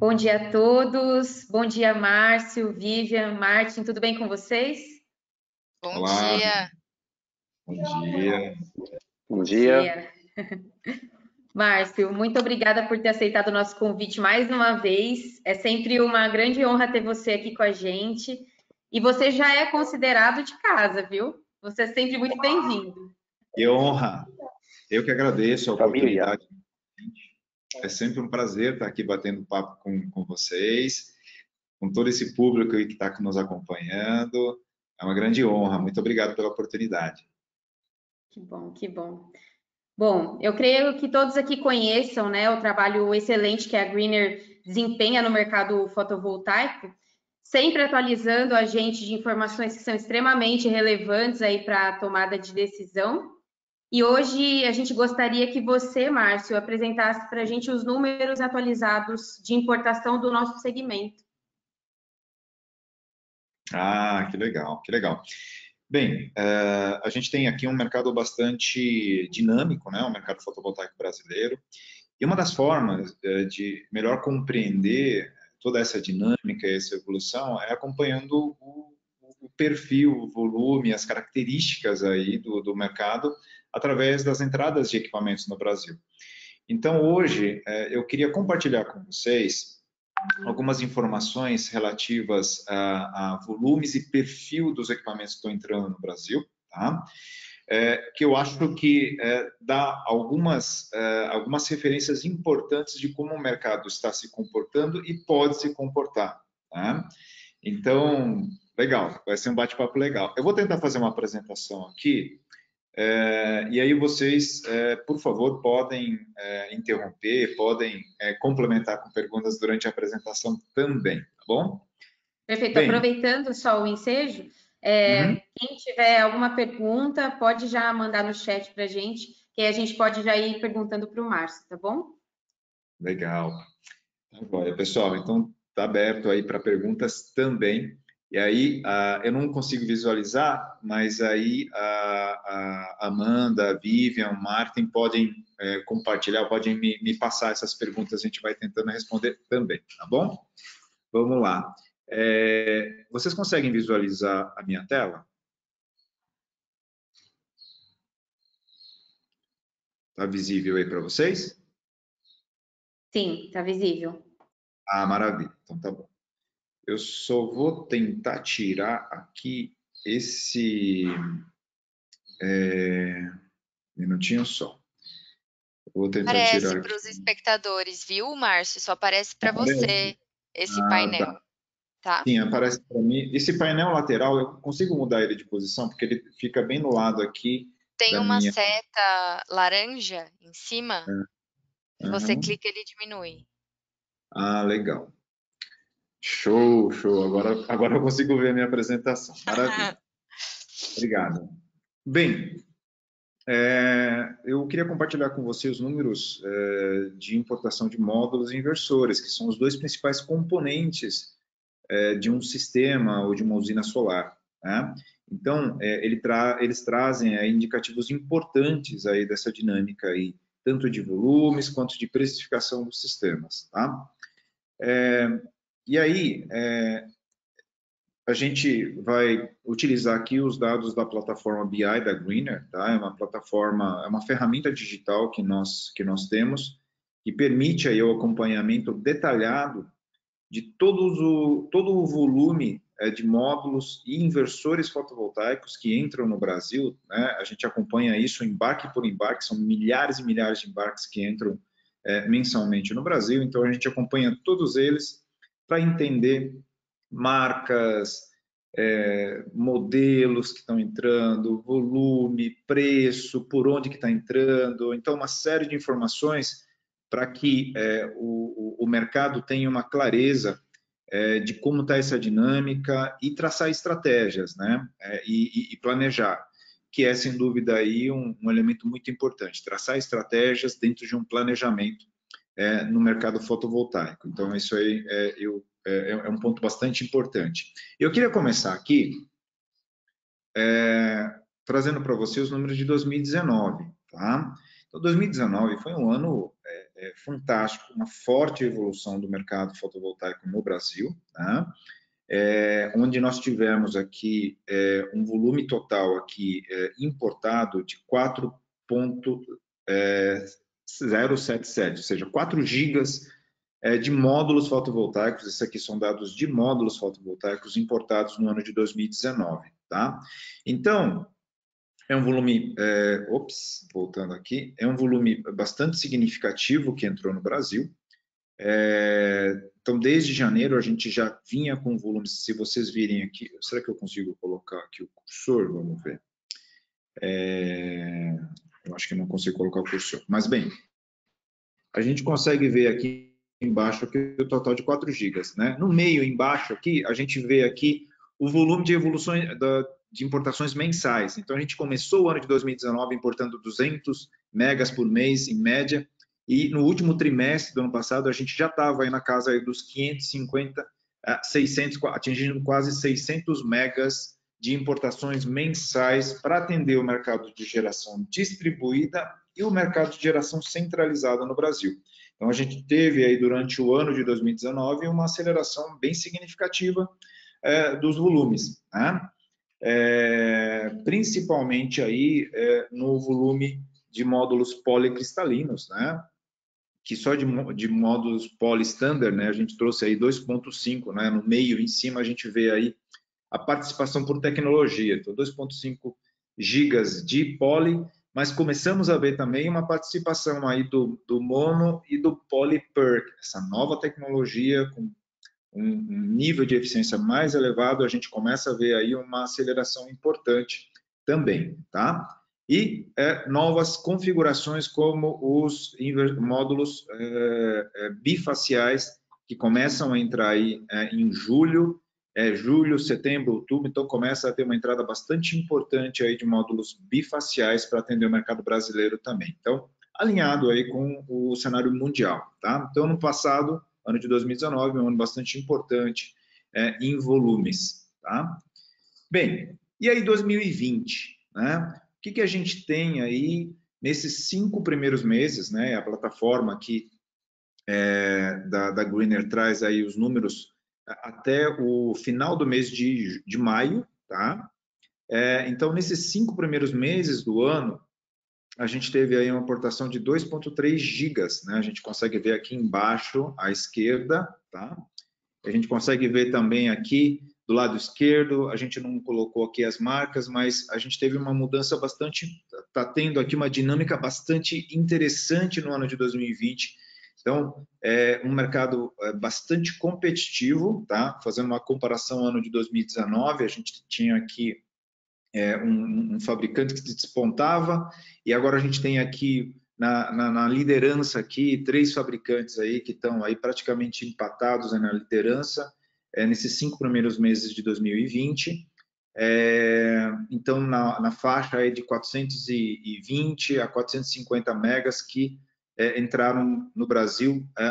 Bom dia a todos. Bom dia, Márcio, Vivian, Martin, tudo bem com vocês? Bom Olá. dia. Bom dia. Bom dia. Márcio, muito obrigada por ter aceitado o nosso convite mais uma vez. É sempre uma grande honra ter você aqui com a gente. E você já é considerado de casa, viu? Você é sempre muito bem-vindo. Que honra. Eu que agradeço a oportunidade. É sempre um prazer estar aqui batendo papo com, com vocês, com todo esse público que está nos acompanhando. É uma grande honra. Muito obrigado pela oportunidade. Que bom, que bom. Bom, eu creio que todos aqui conheçam né, o trabalho excelente que a Greener desempenha no mercado fotovoltaico, sempre atualizando a gente de informações que são extremamente relevantes aí para a tomada de decisão. E hoje a gente gostaria que você, Márcio, apresentasse para a gente os números atualizados de importação do nosso segmento. Ah, que legal, que legal. Bem, uh, a gente tem aqui um mercado bastante dinâmico, né, o mercado fotovoltaico brasileiro, e uma das formas uh, de melhor compreender toda essa dinâmica, essa evolução, é acompanhando o, o perfil, o volume, as características aí do, do mercado através das entradas de equipamentos no Brasil. Então, hoje, é, eu queria compartilhar com vocês algumas informações relativas a, a volumes e perfil dos equipamentos que estão entrando no Brasil, tá? É, que eu acho que é, dá algumas, é, algumas referências importantes de como o mercado está se comportando e pode se comportar. Tá? Então, legal, vai ser um bate-papo legal. Eu vou tentar fazer uma apresentação aqui é, e aí vocês, é, por favor, podem é, interromper, podem é, complementar com perguntas durante a apresentação também, tá bom? Perfeito. Bem, Aproveitando só o ensejo, é, uhum. quem tiver alguma pergunta, pode já mandar no chat para a gente, que a gente pode já ir perguntando para o Márcio, tá bom? Legal. Agora, pessoal, então está aberto aí para perguntas também. E aí, uh, eu não consigo visualizar, mas aí a, a Amanda, a Vivian, o Martin podem é, compartilhar, podem me, me, passar essas perguntas, a gente vai tentando responder também, tá bom? Vamos lá. É, vocês conseguem visualizar a minha tela? Está visível aí para vocês? Sim, está visível. Ah, maravilha. Então tá bom. Eu só vou tentar tirar aqui esse é, minutinho só. Vou tentar aparece para os espectadores, viu, Márcio? Só aparece para você esse ah, painel. Tá. tá. Sim, aparece para mim. Esse painel lateral, eu consigo mudar ele de posição, porque ele fica bem no lado aqui. Tem uma minha... seta laranja em cima. É. Uhum. Você clica, ele diminui. Ah, legal. Show, show. Agora, agora eu consigo ver a minha apresentação. Maravilha. Obrigado. Bem, é, eu queria compartilhar com você os números é, de importação de módulos e inversores, que são os dois principais componentes é, de um sistema ou de uma usina solar. Né? Então, é, ele tra eles trazem indicativos importantes aí dessa dinâmica aí, tanto de volumes quanto de precificação dos sistemas. Tá? E aí, é, a gente vai utilizar aqui os dados da plataforma BI da Greener, tá? É uma plataforma, é uma ferramenta digital que nós que nós temos que permite aí o acompanhamento detalhado de todos o todo o volume é, de módulos e inversores fotovoltaicos que entram no Brasil, né? A gente acompanha isso embarque por embarque, são milhares e milhares de embarques que entram é, mensalmente no Brasil, então a gente acompanha todos eles para entender marcas, é, modelos que estão entrando, volume, preço, por onde que está entrando, então uma série de informações para que é, o, o, mercado tenha uma clareza é, de como está essa dinâmica e traçar estratégias, né, é, e, e, planejar, que é sem dúvida aí um, um elemento muito importante, traçar estratégias dentro de um planejamento é, no mercado fotovoltaico. Então, isso aí é, eu, é, é, é um ponto bastante importante. Eu queria começar aqui é, trazendo para você os números de 2019. Tá? Então, 2019 foi um ano é, fantástico, uma forte evolução do mercado fotovoltaico no Brasil, tá? onde nós tivemos aqui um volume total aqui importado de 4,3 0,77, ou seja, 4 gigas eh, de módulos fotovoltaicos, esses aqui são dados de módulos fotovoltaicos importados no ano de 2019, tá? Então, é um volume, é, ops, voltando aqui, é um volume bastante significativo que entrou no Brasil, é, então, desde janeiro a gente já vinha com volumes, se vocês virem aqui, será que eu consigo colocar aqui o cursor? Vamos ver. É, eu acho que não consigo colocar o cursor. Mas, bem, a gente consegue ver aqui embaixo aqui o total de 4 GB. Né? No meio, embaixo aqui, a gente vê aqui o volume de evoluções de importações mensais. Então, a gente começou o ano de 2019 importando 200 megas por mês, em média, e no último trimestre do ano passado, a gente já estava aí na casa aí dos 550, 600, atingindo quase 600 megas de importações mensais para atender o mercado de geração distribuída e o mercado de geração centralizada no Brasil. Então, a gente teve aí durante o ano de 2019 uma aceleração bem significativa é, dos volumes, né? é, principalmente aí é, no volume de módulos policristalinos, né? que só de, de módulos poly-standard, né, a gente trouxe aí 2.5, né, no meio, em cima, a gente vê aí a participação por tecnologia, então 2.5 gigas de poly mas começamos a ver também uma participação aí do, do mono e do polyperk, essa nova tecnologia com um, um, nível de eficiência mais elevado, a gente começa a ver aí uma aceleração importante também, tá? E é, novas configurações como os módulos é, é, bifaciais que começam a entrar aí é, em julho é, julho, setembro, outubro, então começa a ter uma entrada bastante importante aí de módulos bifaciais para atender o mercado brasileiro também. Então, alinhado aí com o cenário mundial, tá? Então, no passado, ano de 2019, um ano bastante importante é, em volumes, tá? Bem, e aí 2020, né? O que, que a gente tem aí nesses cinco primeiros meses, né? A plataforma aqui é, da, da Greener traz aí os números até o final do mês de, de maio, tá? É, então, nesses cinco primeiros meses do ano, a gente teve aí uma aportação de 2,3 gigas, né? A gente consegue ver aqui embaixo à esquerda, tá? A gente consegue ver também aqui do lado esquerdo, a gente não colocou aqui as marcas, mas a gente teve uma mudança bastante, está tendo aqui uma dinâmica bastante interessante no ano de 2020, então, é um mercado é, bastante competitivo, tá? Fazendo uma comparação ano de 2019, a gente tinha aqui é, um, um, fabricante que despontava e agora a gente tem aqui na, na, na liderança aqui três fabricantes aí que estão aí praticamente empatados né, na liderança é, nesses cinco primeiros meses de 2020. É, então, na, na faixa aí de 420 a 450 megas que entraram no Brasil é,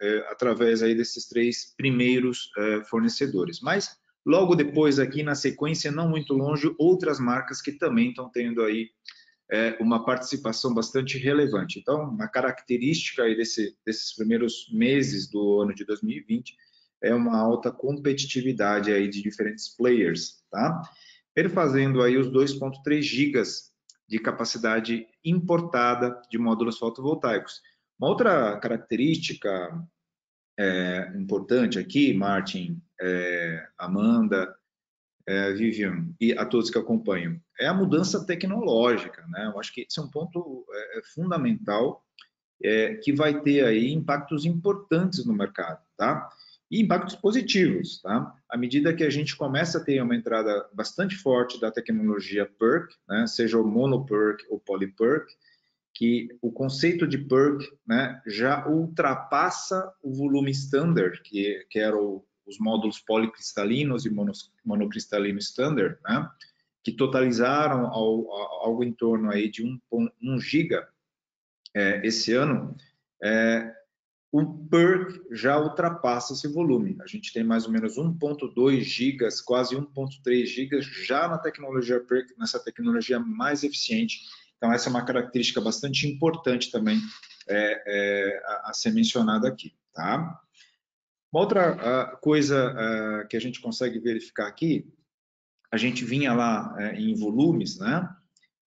é, através aí desses três primeiros é, fornecedores. Mas logo depois aqui na sequência, não muito longe, outras marcas que também estão tendo aí é, uma participação bastante relevante. Então, uma característica aí desse, desses primeiros meses do ano de 2020 é uma alta competitividade aí de diferentes players, tá? Perfazendo aí os 2.3 gigas de capacidade importada de módulos fotovoltaicos. Uma outra característica é, importante aqui, Martin, é, Amanda, é, Vivian e a todos que acompanham, é a mudança tecnológica. Né? Eu acho que esse é um ponto é, é fundamental é, que vai ter aí impactos importantes no mercado. Tá? E impactos positivos, tá? À medida que a gente começa a ter uma entrada bastante forte da tecnologia PERC, né, seja o mono-PERC ou poly-PERC, que o conceito de PERC né, já ultrapassa o volume standard, que, que eram os módulos policristalinos e monos, monocristalino standard, né, que totalizaram ao, algo em torno aí de 1, 1 giga é, esse ano, é, o PERC já ultrapassa esse volume. A gente tem mais ou menos 1.2 gigas, quase 1.3 gigas já na tecnologia PERC, nessa tecnologia mais eficiente. Então, essa é uma característica bastante importante também é, é, a, a, ser mencionada aqui. Tá? Uma outra coisa que a gente consegue verificar aqui, a gente vinha lá uh, em volumes, né?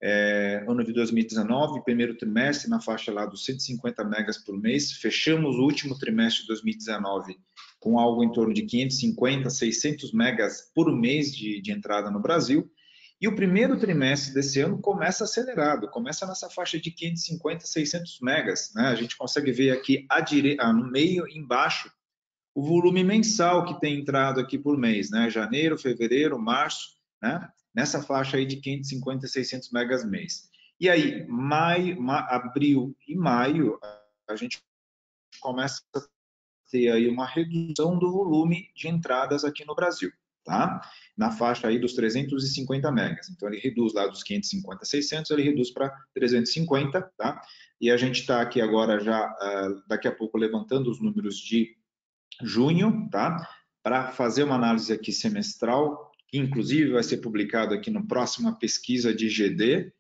É, ano de 2019, primeiro trimestre, na faixa lá dos 150 megas por mês, fechamos o último trimestre de 2019 com algo em torno de 550, 600 megas por mês de, de entrada no Brasil, e o primeiro trimestre desse ano começa acelerado, começa nessa faixa de 550, 600 megas. Né? A gente consegue ver aqui dire... Ah, no meio, embaixo, o volume mensal que tem entrado aqui por mês, né? Janeiro, fevereiro, março, né? Nessa faixa aí de 550, 600 megas mês. E aí, maio, ma... abril e maio, a gente começa a ter aí uma redução do volume de entradas aqui no Brasil tá? Na faixa aí dos 350 megas. Então, ele reduz lá dos 550 600, ele reduz para 350, tá? E a gente está aqui agora já, uh, daqui a pouco, levantando os números de junho, tá? Para fazer uma análise aqui semestral, que inclusive vai ser publicado aqui no próxima pesquisa de GD,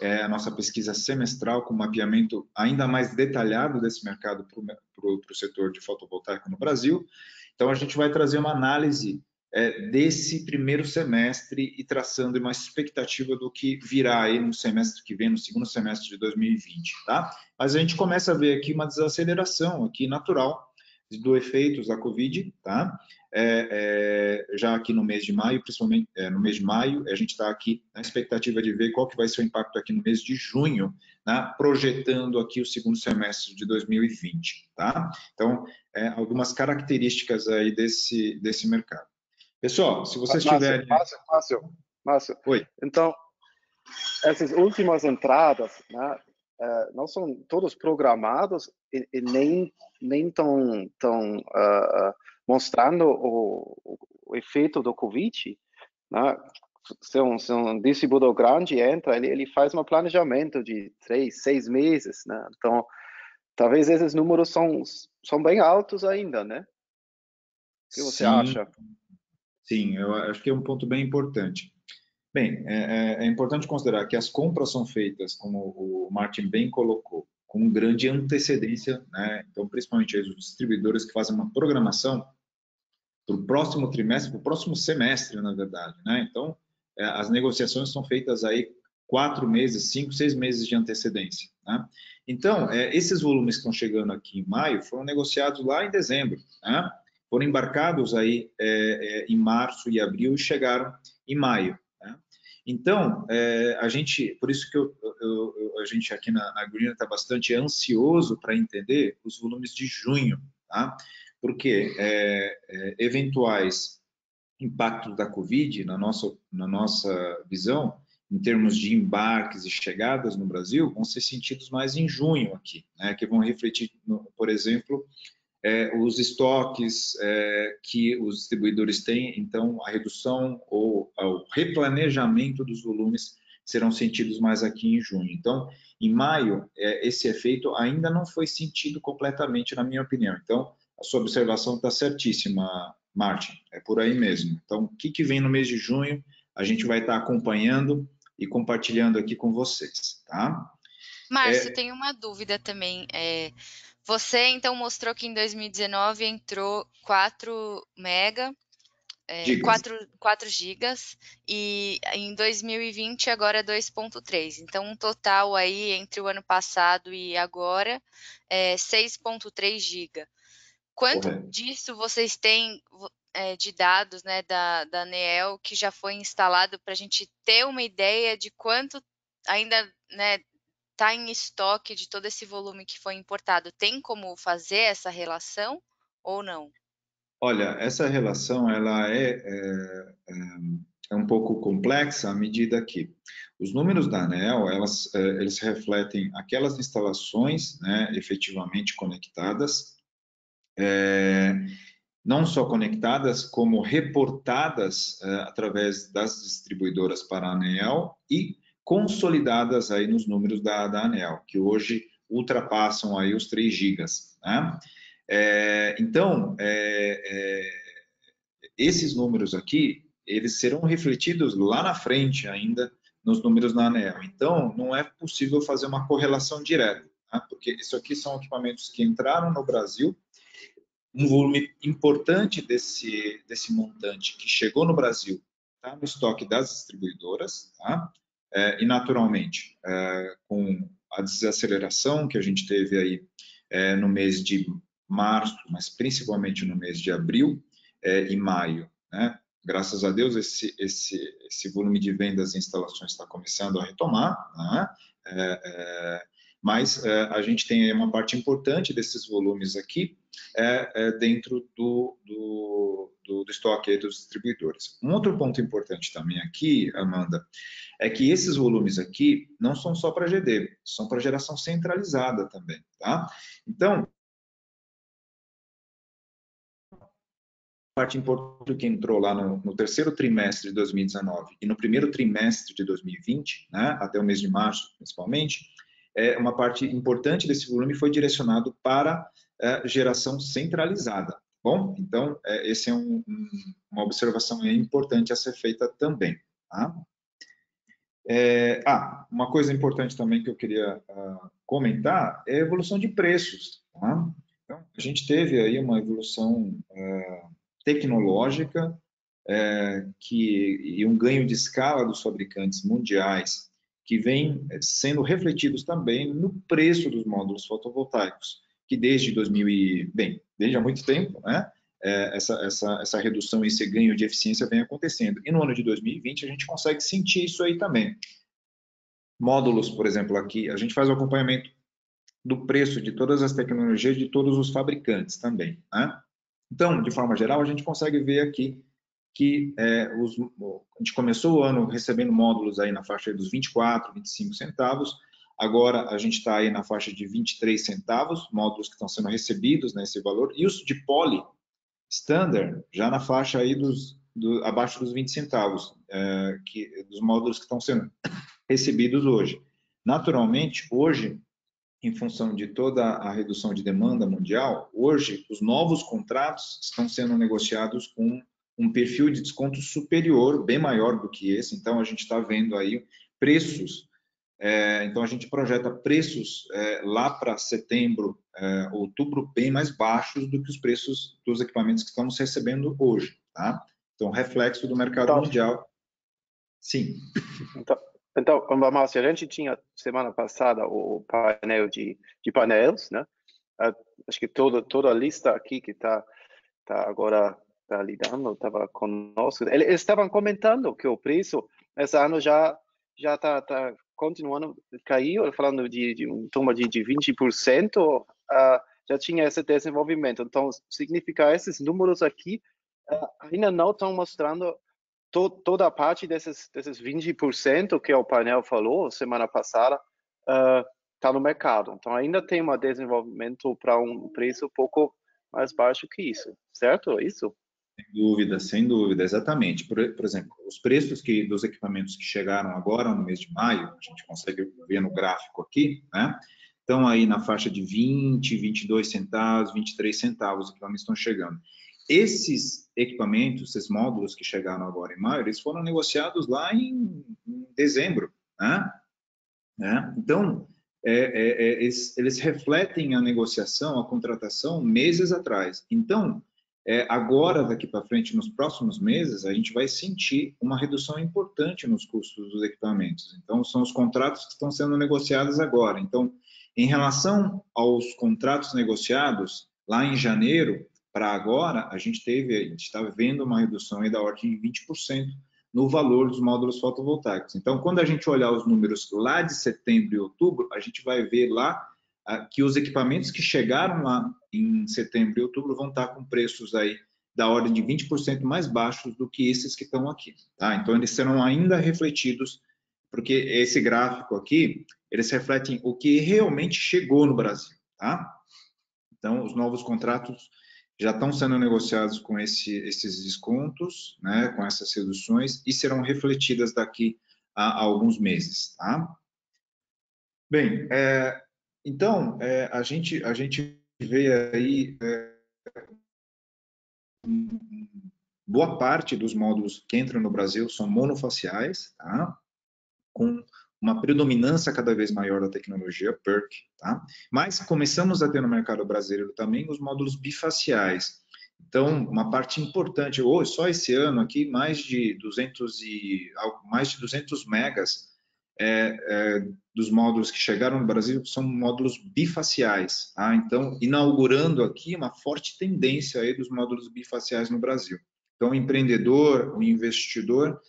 é a nossa pesquisa semestral com mapeamento ainda mais detalhado desse mercado para o setor de fotovoltaico no Brasil. Então, a gente vai trazer uma análise é, desse primeiro semestre e traçando uma expectativa do que virá aí no semestre que vem, no segundo semestre de 2020, tá? Mas a gente começa a ver aqui uma desaceleração aqui natural do efeitos da Covid, tá? É, é, já aqui no mês de maio, principalmente é, no mês de maio, a gente está aqui na expectativa de ver qual que vai ser o impacto aqui no mês de junho, né? projetando aqui o segundo semestre de 2020, tá? Então, é, algumas características aí desse, desse mercado. Pessoal, se vocês Márcio, tiverem. Márcio, Márcio, Márcio. Oi. Então, essas últimas entradas né, uh, não são todos programados e, e nem nem estão tão, uh, mostrando o, o, o, efeito do Covid. Né? Se um, se um distribuidor grande entra, ele, ele faz um planejamento de três, seis meses. Né? Então, talvez esses números são, são bem altos ainda, né? O que você Sim. acha? Sim, eu acho que é um ponto bem importante. Bem, é, é, é, importante considerar que as compras são feitas, como o Martin bem colocou, com grande antecedência, né? Então, principalmente os distribuidores que fazem uma programação para o próximo trimestre, para o próximo semestre, na verdade, né? Então, é, as negociações são feitas aí quatro meses, cinco, seis meses de antecedência, né? Então, é, esses volumes que estão chegando aqui em maio foram negociados lá em dezembro, né? foram embarcados aí é, é, em março e abril e chegaram em maio. Então, é, a gente, por isso que eu, eu, a gente aqui na, na Green está bastante ansioso para entender os volumes de junho, tá? porque é, é, eventuais impactos da Covid, na nossa, na nossa visão, em termos de embarques e chegadas no Brasil, vão ser sentidos mais em junho aqui, né? que vão refletir, por exemplo, é, os estoques é, que os distribuidores têm, então a redução ou o replanejamento dos volumes serão sentidos mais aqui em junho. Então, em maio, é, esse efeito ainda não foi sentido completamente, na minha opinião. Então, a sua observação está certíssima, Martin, é por aí mesmo. Então, o que, que vem no mês de junho, a gente vai estar tá acompanhando e compartilhando aqui com vocês, tá? Márcio, é... tem uma dúvida também. É, você então mostrou que em 2019 entrou 4 mega, é, 4, 4 gigas, e em 2020 agora 2.3. Então, um total aí entre o ano passado e agora é 6.3 giga. Quanto disso vocês têm é, de dados né, da, da que já foi instalado para a gente ter uma ideia de quanto ainda né, está em estoque de todo esse volume que foi importado, tem como fazer essa relação ou não? Olha, essa relação ela é, é, é um pouco complexa à medida que os números da ANEL, elas, é, eles refletem aquelas instalações né, efetivamente conectadas, é, não só conectadas, como reportadas é, através das distribuidoras para a ANEL e consolidadas aí nos números da, da ANEL, que hoje ultrapassam aí os 3 gigas. Né? É, então, é, é, esses números aqui, eles serão refletidos lá na frente ainda nos números na ANEL. Então, não é possível fazer uma correlação direta, tá? porque isso aqui são equipamentos que entraram no Brasil, um volume importante desse, desse montante que chegou no Brasil está no estoque das distribuidoras, tá? É, e naturalmente, é, com a desaceleração que a gente teve aí é, no mês de março, mas principalmente no mês de abril e maio, né? Graças a Deus, esse, esse, esse volume de vendas e instalações está começando a retomar, né? Mas a gente tem uma parte importante desses volumes aqui é dentro do, do, do, do estoque dos distribuidores. Um outro ponto importante também aqui, Amanda, é que esses volumes aqui não são só para GD, são para geração centralizada também, tá? Então, parte importante que entrou lá no, no, terceiro trimestre de 2019 e no primeiro trimestre de 2020, né, até o mês de março principalmente, é, uma parte importante desse volume foi direcionado para é, geração centralizada. Bom, então, é, esse é um, um, uma observação importante a ser feita também. Tá? É, ah, uma coisa importante também que eu queria uh, comentar é a evolução de preços. Tá? Então, a gente teve aí uma evolução uh, tecnológica é, que, e um ganho de escala dos fabricantes mundiais que vem é, sendo refletidos também no preço dos módulos fotovoltaicos, que desde 2000 e, bem, desde há muito tempo, né, é, essa, essa, essa redução esse ganho de eficiência vem acontecendo. E no ano de 2020 a gente consegue sentir isso aí também. Módulos, por exemplo, aqui, a gente faz o acompanhamento do preço de todas as tecnologias de todos os fabricantes também. Né? Então, de forma geral, a gente consegue ver aqui que é, os, a gente começou o ano recebendo módulos aí na faixa dos 24, 25 centavos, agora a gente está aí na faixa de 23 centavos, módulos que estão sendo recebidos nesse né, valor, e os de poly standard já na faixa aí dos do, abaixo dos 20 centavos, é, que, dos módulos que estão sendo recebidos hoje. Naturalmente, hoje em função de toda a redução de demanda mundial, hoje os novos contratos estão sendo negociados com um perfil de desconto superior, bem maior do que esse. Então a gente está vendo aí preços. É, então a gente projeta preços é, lá para setembro, é, outubro bem mais baixos do que os preços dos equipamentos que estamos recebendo hoje, tá? Então reflexo do mercado então, mundial. Sim. Então, então, Márcio, a gente tinha semana passada o painel de, de painéis, né? Acho que toda, toda a lista aqui que está tá agora tá lidando, estava conosco, eles estavam comentando que o preço esse ano já já está tá continuando caiu, falando de, de um turma de, de 20%, uh, já tinha esse desenvolvimento. Então, significa esses números aqui uh, ainda não estão mostrando to, toda a parte desses, desses 20% que o painel falou semana passada está uh, no mercado. Então, ainda tem um desenvolvimento para um preço um pouco mais baixo que isso, certo? É isso? Sem dúvida, sem dúvida, exatamente. Por, por, exemplo, os preços que, dos equipamentos que chegaram agora no mês de maio, a gente consegue ver no gráfico aqui, né? Estão aí na faixa de 20, 22 centavos, 23 centavos, os equipamentos estão chegando. Esses equipamentos, esses módulos que chegaram agora em maio, eles foram negociados lá em, em dezembro, né? né? Então, é, é, é, eles, eles, refletem a negociação, a contratação meses atrás. Então, é, agora, daqui para frente, nos próximos meses, a gente vai sentir uma redução importante nos custos dos equipamentos. Então, são os contratos que estão sendo negociados agora. Então, em relação aos contratos negociados, lá em janeiro, para agora, a gente teve, a gente está vendo uma redução da ordem de 20% no valor dos módulos fotovoltaicos. Então, quando a gente olhar os números lá de setembro e outubro, a gente vai ver lá ah, que os equipamentos que chegaram lá em setembro e outubro vão estar com preços aí da ordem de 20% mais baixos do que esses que estão aqui. Tá? Então, eles serão ainda refletidos, porque esse gráfico aqui, eles refletem o que realmente chegou no Brasil. Tá? Então, os novos contratos já estão sendo negociados com esse, esses descontos, né, com essas reduções, e serão refletidas daqui a, a alguns meses. Tá? Bem, é, então, é, a, gente, a gente vê aí é, boa parte dos módulos que entram no Brasil são monofaciais, tá? com uma predominância cada vez maior da tecnologia PERC, tá? Mas começamos a ter no mercado brasileiro também os módulos bifaciais. Então, uma parte importante, hoje, só esse ano aqui, mais de 200 e mais de 200 megas é, é, dos módulos que chegaram no Brasil são módulos bifaciais. Tá? Então, inaugurando aqui uma forte tendência aí dos módulos bifaciais no Brasil. Então, o empreendedor, o investidor,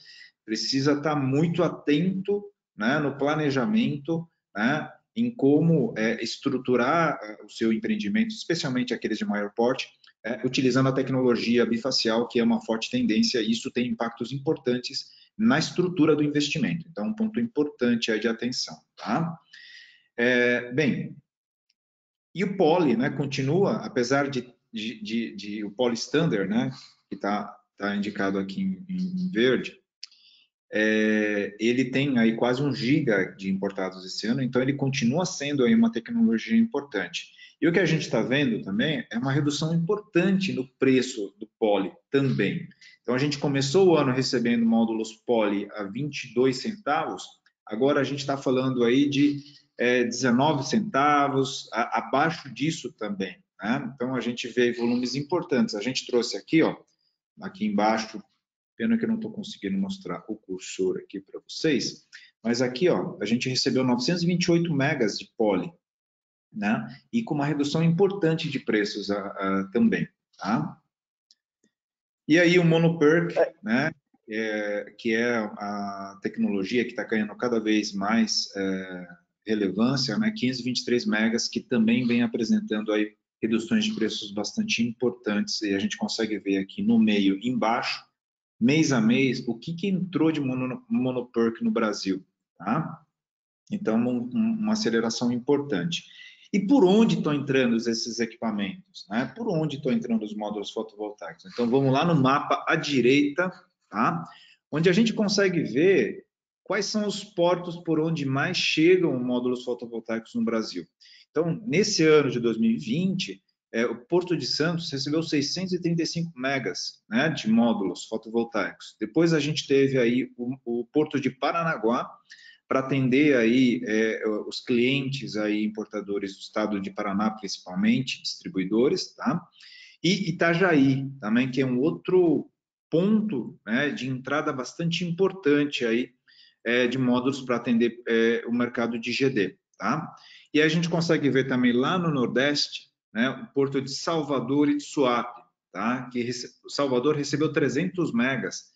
precisa estar muito atento né, no planejamento, né, em como é, estruturar é, o seu empreendimento, especialmente aqueles de maior porte, é, utilizando a tecnologia bifacial, que é uma forte tendência, e isso tem impactos importantes na estrutura do investimento. Então, um ponto importante aí de atenção, tá? É, bem, e o Poly, né, continua, apesar de, de, de, de o Poly Standard, né, que está tá indicado aqui em, em verde, é, ele tem aí quase um giga de importados esse ano, então ele continua sendo aí uma tecnologia importante. E o que a gente está vendo também é uma redução importante no preço do Poly também. Então a gente começou o ano recebendo módulos Poly a 22 centavos, agora a gente está falando aí de é, 19 centavos, a, abaixo disso também. Né? Então a gente vê volumes importantes. A gente trouxe aqui, ó, aqui embaixo, Pena que eu não estou conseguindo mostrar o cursor aqui para vocês, mas aqui ó, a gente recebeu 928 megas de poly, né? E com uma redução importante de preços a, a, também, tá? E aí o monoperk, né? É, que é a tecnologia que está ganhando cada vez mais é, relevância, né? 523 megas, que também vem apresentando aí reduções de preços bastante importantes e a gente consegue ver aqui no meio embaixo mês a mês, o que, que entrou de mono, monoperk no Brasil. Tá? Então, um, uma aceleração importante. E por onde estão entrando esses equipamentos? Né? Por onde estão entrando os módulos fotovoltaicos? Então, vamos lá no mapa à direita, tá? onde a gente consegue ver quais são os portos por onde mais chegam módulos fotovoltaicos no Brasil. Então, nesse ano de 2020, é, o Porto de Santos recebeu 635 megas né, de módulos fotovoltaicos. Depois a gente teve aí o, o Porto de Paranaguá, para atender aí é, os clientes aí importadores do estado de Paraná, principalmente, distribuidores, tá? E Itajaí, também, que é um outro ponto né, de entrada bastante importante aí é, de módulos para atender é, o mercado de GD, tá? E a gente consegue ver também lá no Nordeste, né, o porto de Salvador e de Suape, tá? que. Salvador recebeu 300 megas,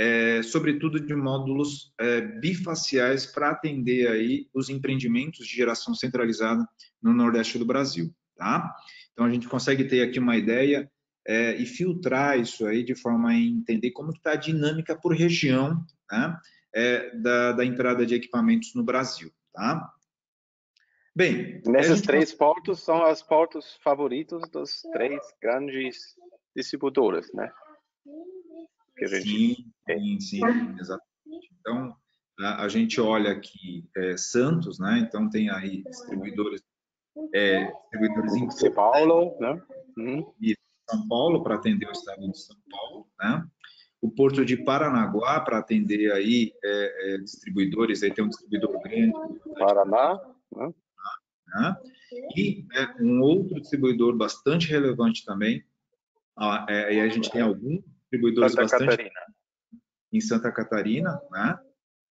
é, sobretudo de módulos é, bifaciais para atender aí os empreendimentos de geração centralizada no Nordeste do Brasil. Tá? Então, a gente consegue ter aqui uma ideia é, e filtrar isso aí de forma a entender como está a dinâmica por região né, é, da, da entrada de equipamentos no Brasil. Tá? Bem, nesses três portos são os portos favoritos dos três grandes distribuidores, né? Que a gente sim, sim, sim, exatamente. Então, a, a gente olha aqui é, Santos, né? Então tem aí distribuidores, é, distribuidores em São Paulo, né? Uhum. E São Paulo para atender o estado de São Paulo, né? O Porto de Paranaguá para atender aí é, é, distribuidores, aí tem um distribuidor grande. Paraná, né? Né? E é, um outro distribuidor bastante relevante também, ah, é, e a gente tem alguns distribuidores Santa bastante Catarina. em Santa Catarina, né?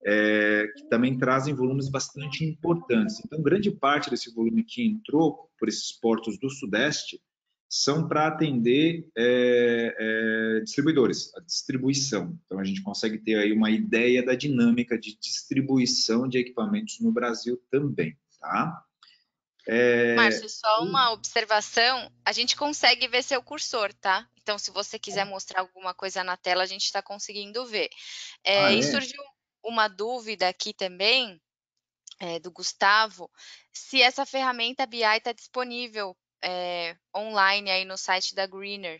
É, que também trazem volumes bastante importantes. Então, grande parte desse volume que entrou por esses portos do Sudeste são para atender é, é, distribuidores, a distribuição. Então, a gente consegue ter aí uma ideia da dinâmica de distribuição de equipamentos no Brasil também, tá? É... Márcio, só uma observação. A gente consegue ver seu cursor, tá? Então, se você quiser mostrar alguma coisa na tela, a gente está conseguindo ver. É, ah, é? E surgiu uma dúvida aqui também, é, do Gustavo, se essa ferramenta BI está disponível é, online aí no site da Greener.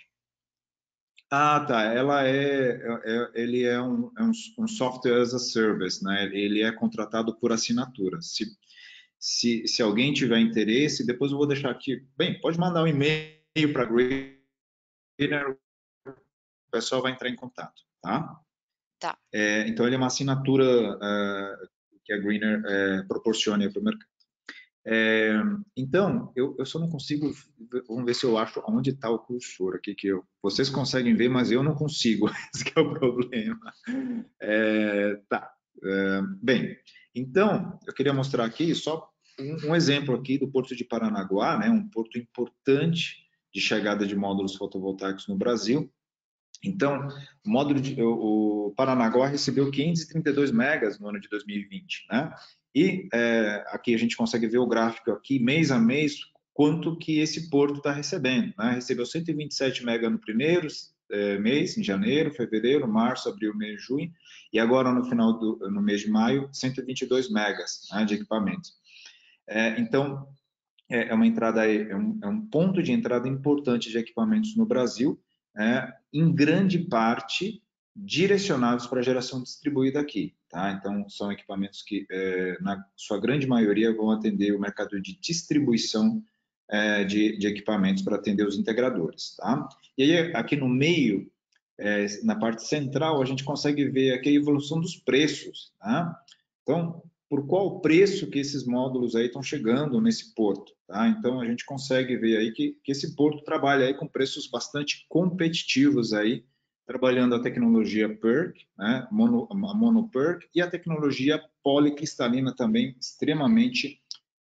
Ah, tá. Ela é, é ele é um, é um, software as a service, né? Ele é contratado por assinatura. Se, se, se alguém tiver interesse, depois eu vou deixar aqui. Bem, pode mandar um e-mail para a Greener, o pessoal vai entrar em contato, tá? Tá. É, então, ele é uma assinatura uh, que a Greener é, proporciona para o mercado. É, então, eu, eu, só não consigo, vamos ver se eu acho onde está o cursor aqui, que eu, vocês conseguem ver, mas eu não consigo, esse é o problema. É, tá, é, bem, então, eu queria mostrar aqui só um, um, exemplo aqui do Porto de Paranaguá, né, um porto importante de chegada de módulos fotovoltaicos no Brasil. Então, o módulo de, o, recebeu 532 megas no ano de 2020, né? E é, aqui a gente consegue ver o gráfico aqui, mês a mês, quanto que esse porto está recebendo. Né? Recebeu 127 mega no primeiro é, mês, em janeiro, fevereiro, março, abril, mês, junho, e agora no final do no mês de maio, 122 megas né, de equipamento. É, então, é, é, uma entrada, é um, é um, ponto de entrada importante de equipamentos no Brasil, é, em grande parte direcionados para a geração distribuída aqui. Tá? Então, são equipamentos que, é, na sua grande maioria, vão atender o mercado de distribuição é, de, de, equipamentos para atender os integradores. Tá? E aí, aqui no meio, é, na parte central, a gente consegue ver aqui a evolução dos preços. Tá? Então, por qual preço que esses módulos aí estão chegando nesse porto. Tá? Então, a gente consegue ver aí que, que esse porto trabalha aí com preços bastante competitivos aí, trabalhando a tecnologia PERC, né, mono, a monoPERC, e a tecnologia policristalina também, extremamente,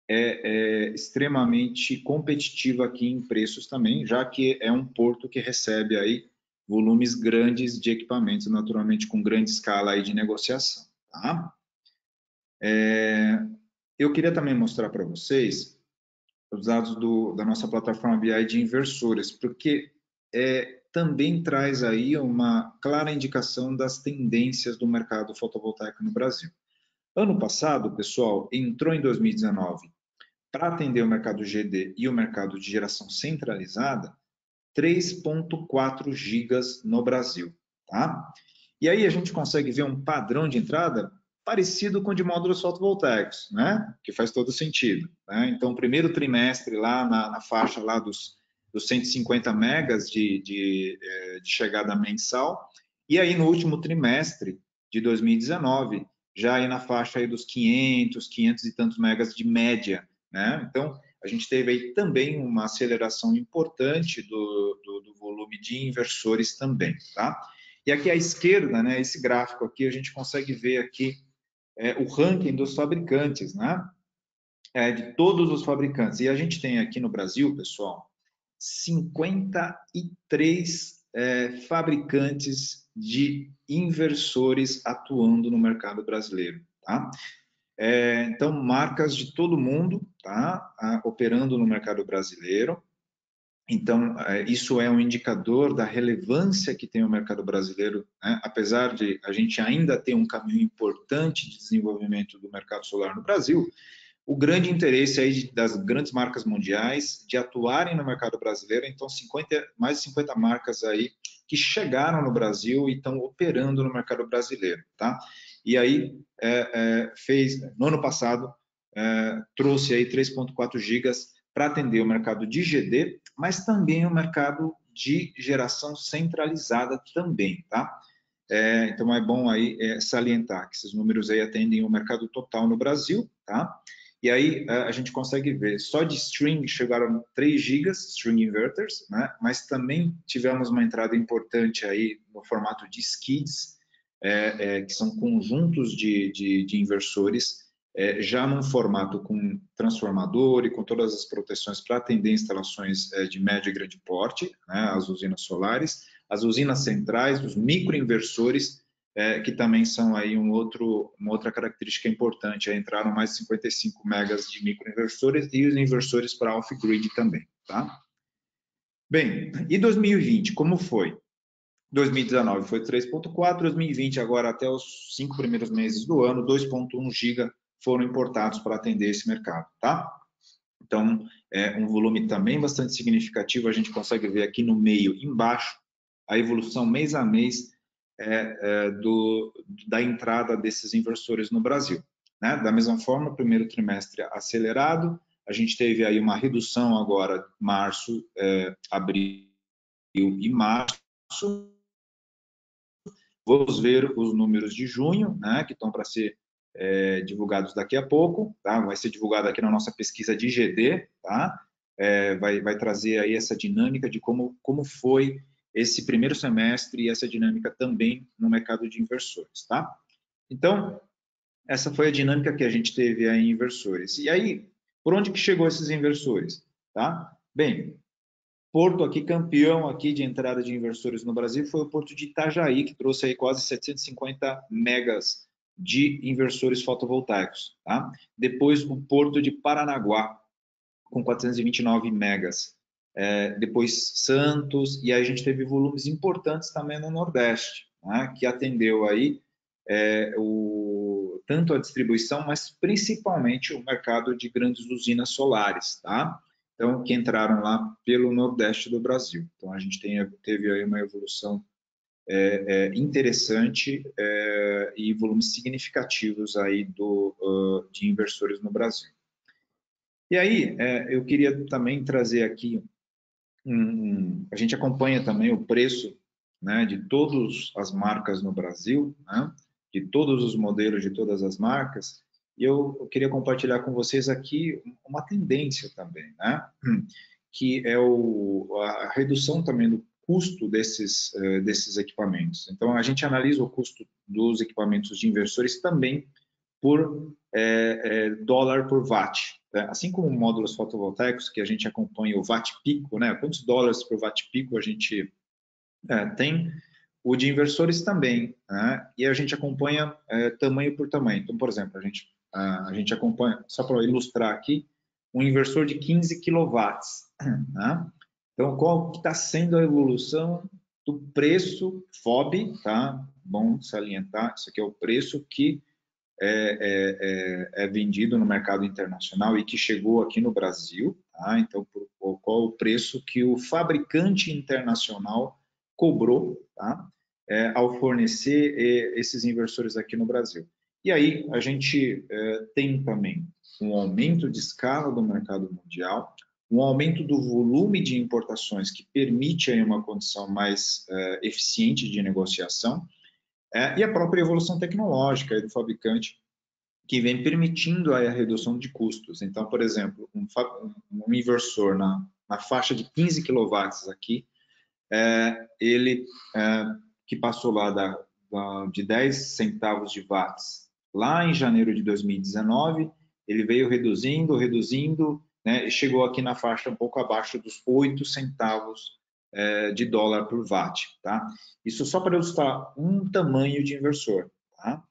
é, é, extremamente competitiva aqui em preços também, já que é um porto que recebe aí volumes grandes de equipamentos, naturalmente com grande escala aí de negociação. Tá? É, eu queria também mostrar para vocês os dados do, da nossa plataforma BI de inversores, porque é, também traz aí uma clara indicação das tendências do mercado fotovoltaico no Brasil. Ano passado, pessoal, entrou em 2019 para atender o mercado GD e o mercado de geração centralizada, 3.4 gigas no Brasil, tá? E aí a gente consegue ver um padrão de entrada parecido com o de módulos fotovoltaicos, né? Que faz todo sentido. Né? Então, primeiro trimestre lá na, na faixa lá dos dos 150 megas de, de, eh, de chegada mensal, e aí no último trimestre de 2019, já aí na faixa aí dos 500, 500 e tantos megas de média, né? Então, a gente teve aí também uma aceleração importante do, do, do volume de inversores também, tá? E aqui à esquerda, né, esse gráfico aqui, a gente consegue ver aqui é, o ranking dos fabricantes, né? É, de todos os fabricantes. E a gente tem aqui no Brasil, pessoal, 53 é, fabricantes de inversores atuando no mercado brasileiro. Tá? É, então, marcas de todo mundo tá? operando no mercado brasileiro. Então, é, isso é um indicador da relevância que tem o mercado brasileiro, né? apesar de a gente ainda ter um caminho importante de desenvolvimento do mercado solar no Brasil, o grande interesse aí das grandes marcas mundiais de atuarem no mercado brasileiro, então 50, mais de 50 marcas aí que chegaram no Brasil e estão operando no mercado brasileiro, tá? E aí é, é, fez, no ano passado, é, trouxe aí 3.4 gigas para atender o mercado de GD, mas também o mercado de geração centralizada também, tá? É, então é bom aí é, salientar que esses números aí atendem o mercado total no Brasil, tá? E aí a gente consegue ver, só de string chegaram 3 GB, string inverters, né? mas também tivemos uma entrada importante aí no formato de skids, é, é, que são conjuntos de, de, de inversores, é, já num formato com transformador e com todas as proteções para atender instalações é, de médio e grande porte, né? as usinas solares, as usinas centrais, os microinversores, é, que também são aí um outro, uma outra característica importante. É, entraram mais de 55 megas de microinversores e os inversores para off-grid também. Tá? Bem, e 2020, como foi? 2019 foi 3.4, 2020 agora até os cinco primeiros meses do ano, 2.1 giga foram importados para atender esse mercado, tá? Então, é um volume também bastante significativo, a gente consegue ver aqui no meio, embaixo, a evolução mês a mês é, é, do, da entrada desses inversores no Brasil. Né? Da mesma forma, primeiro trimestre acelerado, a gente teve aí uma redução agora, março, é, abril e março. Vamos ver os números de junho, né, que estão para ser é, divulgados daqui a pouco, tá? Vai ser divulgado aqui na nossa pesquisa de GD, tá? É, vai, vai trazer aí essa dinâmica de como, como foi esse primeiro semestre e essa dinâmica também no mercado de inversores, tá? Então, essa foi a dinâmica que a gente teve aí em inversores. E aí, por onde que chegou esses inversores, tá? Bem, Porto aqui campeão aqui de entrada de inversores no Brasil foi o Porto de Itajaí, que trouxe aí quase 750 megas de inversores fotovoltaicos. Tá? Depois o Porto de Paranaguá, com 429 megas. É, depois Santos, e aí a gente teve volumes importantes também no Nordeste, né, que atendeu aí é, o, tanto a distribuição, mas principalmente o mercado de grandes usinas solares, tá? Então, que entraram lá pelo Nordeste do Brasil. Então, a gente tem, teve aí uma evolução é, é, interessante é, e volumes significativos aí do, uh, de inversores no Brasil. E aí, é, eu queria também trazer aqui, um, a gente acompanha também o preço né, de todas as marcas no Brasil, né, de todos os modelos de todas as marcas, e eu, queria compartilhar com vocês aqui uma tendência também, né, que é o, a redução também do custo desses, eh, desses equipamentos. Então, a gente analisa o custo dos equipamentos de inversores também por é, é, dólar por watt. Né? Assim como módulos fotovoltaicos, que a gente acompanha o watt pico, né? quantos dólares por watt pico a gente é, tem, o de inversores também, né? e a gente acompanha tamanho por tamanho. Então, por exemplo, a gente, a, a gente acompanha, só para ilustrar aqui, um inversor de 15 kW. Né? Então, qual está sendo a evolução do preço FOB, tá? Bom salientar, isso aqui é o preço que é, é, é, é, vendido no mercado internacional e que chegou aqui no Brasil, tá? Então, por, qual o preço que o fabricante internacional cobrou, tá? É, ao fornecer é, esses inversores aqui no Brasil. E aí a gente é, tem também um aumento de escala do mercado mundial, um aumento do volume de importações que permite aí uma condição mais uh, eficiente de negociação uh, e a própria evolução tecnológica do fabricante que vem permitindo aí a redução de custos. Então, por exemplo, um, um inversor na, na, faixa de 15 kW aqui, uh, ele que passou lá da, da, de 10 centavos de watts lá em janeiro de 2019, ele veio reduzindo, reduzindo, né, chegou aqui na faixa um pouco abaixo dos 8 centavos é, de dólar por watt. Tá? Isso só para ilustrar um tamanho de inversor. Tá?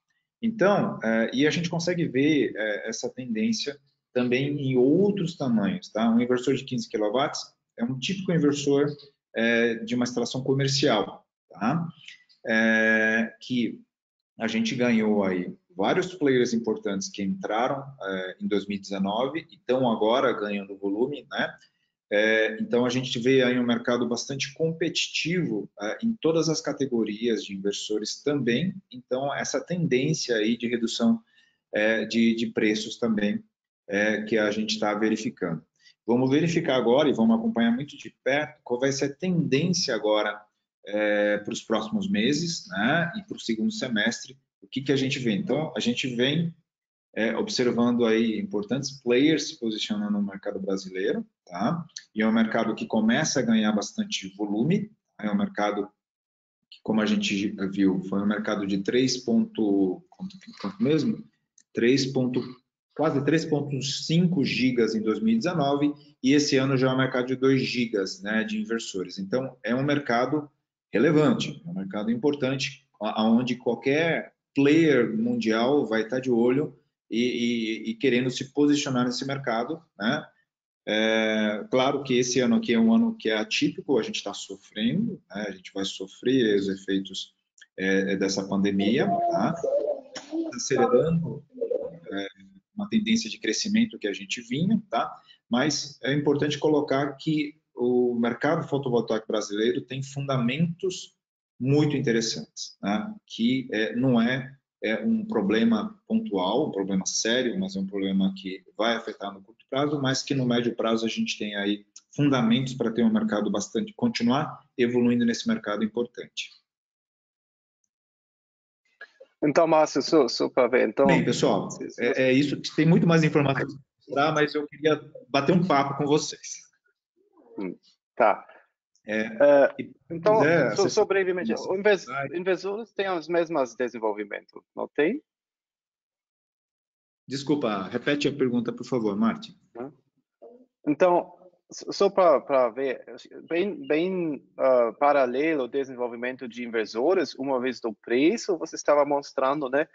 Então, é, e a gente consegue ver é, essa tendência também em outros tamanhos. Tá? Um inversor de 15 kW é um típico inversor de uma instalação comercial, tá? Que a gente ganhou aí vários players importantes que entraram é, em 2019 e estão agora ganhando volume, né? É, então a gente vê aí um mercado bastante competitivo é, em todas as categorias de inversores também. Então essa tendência aí de redução é, de, de, preços também que a gente está verificando. Vamos verificar agora e vamos acompanhar muito de perto qual vai ser a tendência agora para os próximos meses, né? E para o segundo semestre o que, que a gente vê? Então, a gente vem é, observando aí importantes players se posicionando no mercado brasileiro, tá? E é um mercado que começa a ganhar bastante volume, tá? é um mercado que, como a gente viu, foi um mercado de 3 ponto, quanto, quanto mesmo? 3 ponto, quase 3.5 gigas em 2019 e esse ano já é um mercado de 2 gigas, né, de inversores. Então, é um mercado relevante, é um mercado importante, aonde qualquer player mundial vai estar de olho e, e, e querendo se posicionar nesse mercado, né? É, claro que esse ano aqui é um ano que é atípico, a gente está sofrendo, né? a gente vai sofrer os efeitos é, dessa pandemia, tá? acelerando é, uma tendência de crescimento que a gente vinha, tá? Mas é importante colocar que o mercado fotovoltaico brasileiro tem fundamentos muito interessantes, né? que é, não é, é, um problema pontual, um problema sério, mas é um problema que vai afetar no curto prazo, mas que no médio prazo a gente tem aí fundamentos para ter um mercado bastante, continuar evoluindo nesse mercado importante. Então, Márcio, só, só para ver. Então, Bem, pessoal, é, é, isso. Tem muito mais informação para mas eu queria bater um papo com vocês. Hum, tá. É, uh, então, quiser, so, só brevemente, os investidores têm os mesmos desenvolvimentos, não tem? Desculpa, repete a pergunta, por favor, Martin. Então, só para ver, bem, bem uh, paralelo ao desenvolvimento de inversores, uma vez do preço, você estava mostrando, né?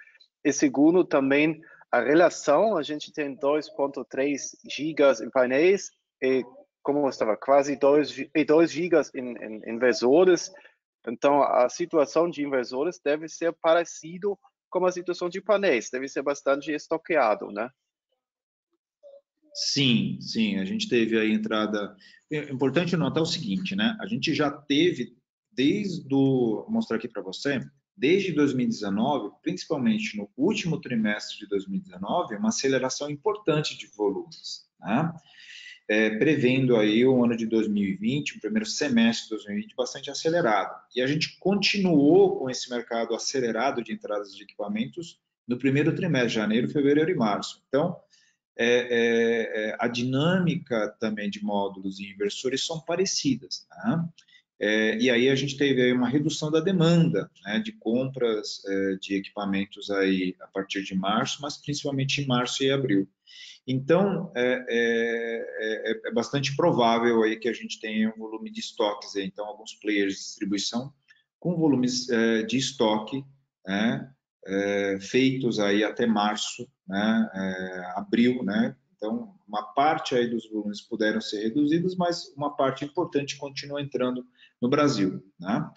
E segundo, também a relação, a gente tem 2.3 gigas em painéis e, como estava, quase 2, 2 gigas em, em inversores. Então, a situação de inversores deve ser parecido com a situação de painéis, deve ser bastante estoqueado, né? Sim, sim, a gente teve a entrada. É importante notar o seguinte, né? A gente já teve desde vou mostrar aqui para você, desde 2019, principalmente no último trimestre de 2019, uma aceleração importante de volumes, né? É, prevendo aí o ano de 2020, o primeiro semestre de 2020 bastante acelerado. E a gente continuou com esse mercado acelerado de entradas de equipamentos no primeiro trimestre, janeiro, fevereiro e março. Então, é, é, é, a dinâmica também de módulos e inversores são parecidas. Né? E aí a gente teve aí uma redução da demanda né, de compras é, de equipamentos aí a partir de março, mas principalmente em março e abril. Então, é, é, é bastante provável aí que a gente tenha um volume de estoques, aí, então alguns players de distribuição com volumes de estoque né, é, feitos aí até março, né, é, abril, né, então uma parte aí dos volumes puderam ser reduzidos, mas uma parte importante continua entrando no Brasil, né.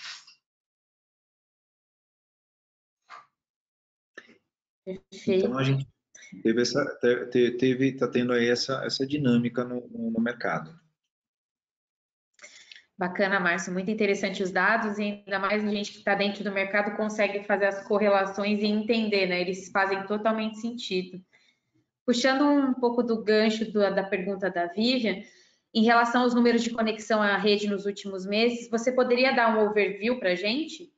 Perfeito. Então a gente teve essa, teve, está tendo aí essa, essa dinâmica no, no mercado. Bacana, Márcio, muito interessante os dados e ainda mais a gente que está dentro do mercado consegue fazer as correlações e entender, né? Eles fazem totalmente sentido. Puxando um pouco do gancho do, da pergunta da Vivian, em relação aos números de conexão à rede nos últimos meses, você poderia dar um overview para a gente?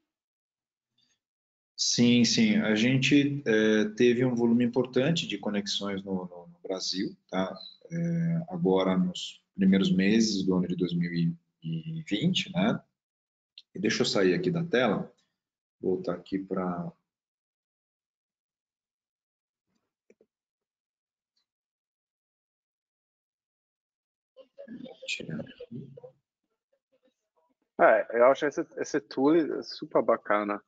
Sim, sim. A gente é, teve um volume importante de conexões no, no, no Brasil, tá? É, agora nos primeiros meses do ano de 2020 2020, né? E deixa eu sair aqui da tela, voltar aqui para É, eu acho esse, esse tool super bacana.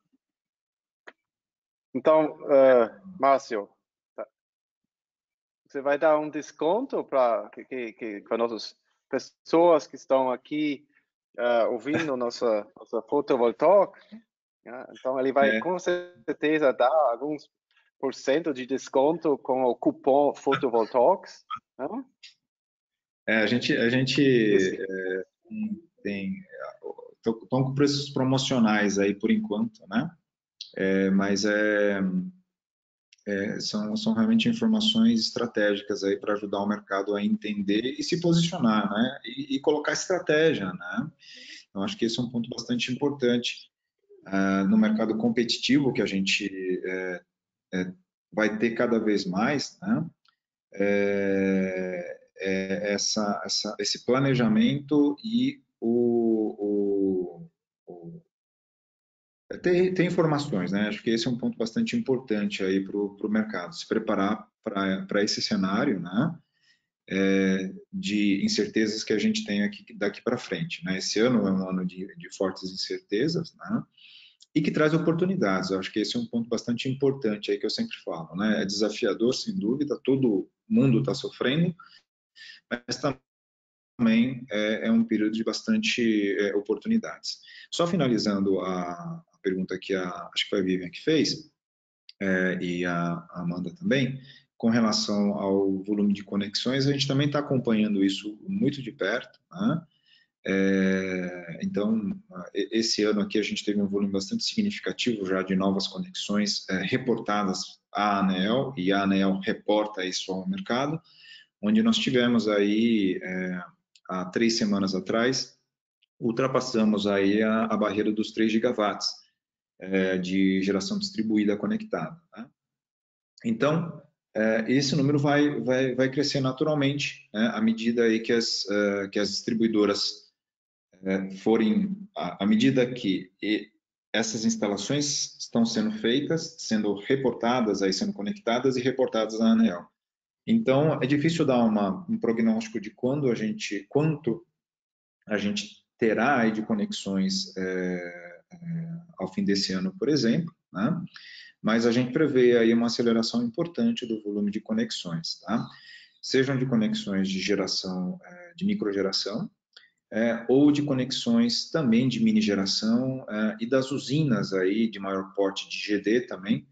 Então, uh, Márcio, tá. você vai dar um desconto para que, que, para nossos pessoas que estão aqui uh, ouvindo nossa, nossa fotovoltaica. Né? Então, ele vai é. com certeza dar alguns por cento de desconto com o cupom Photovoltaics. Né? É, a gente, a gente é, tem estão com preços promocionais aí por enquanto, né? É, mas é é, são, são realmente informações estratégicas aí para ajudar o mercado a entender e se posicionar, né? E, e colocar estratégia, né? Então, acho que esse é um ponto bastante importante uh, no mercado competitivo que a gente é, é, vai ter cada vez mais, né? É, é essa, essa, esse planejamento e o, ter, ter informações, né? Acho que esse é um ponto bastante importante aí para o mercado, se preparar para esse cenário, né? É, de incertezas que a gente tem aqui daqui para frente, né? Esse ano é um ano de, de fortes incertezas, né? E que traz oportunidades. Eu acho que esse é um ponto bastante importante aí que eu sempre falo, né? É desafiador, sem dúvida, todo mundo está sofrendo, mas também é, é, um período de bastante é, oportunidades. Só finalizando a, pergunta que a, acho que foi a Vivian que fez, é, e a Amanda também, com relação ao volume de conexões, a gente também está acompanhando isso muito de perto, né? É, então, esse ano aqui a gente teve um volume bastante significativo já de novas conexões é, reportadas à ANEL, e a ANEL reporta isso ao mercado, onde nós tivemos aí, é, há três semanas atrás, ultrapassamos aí a, a barreira dos 3 gigawatts, é, de geração distribuída conectada. Tá? Então, é, esse número vai, vai, vai crescer naturalmente né, à medida aí que as, uh, que as distribuidoras forem, à, à, medida que essas instalações estão sendo feitas, sendo reportadas, aí sendo conectadas e reportadas na ANEL. Então, é difícil dar uma, um prognóstico de quando a gente, quanto a gente terá aí de conexões é, ao fim desse ano, por exemplo, né? mas a gente prevê aí uma aceleração importante do volume de conexões, tá? Sejam de conexões de geração, é, de microgeração, é, ou de conexões também de mini geração é, e das usinas aí de maior porte de GD também,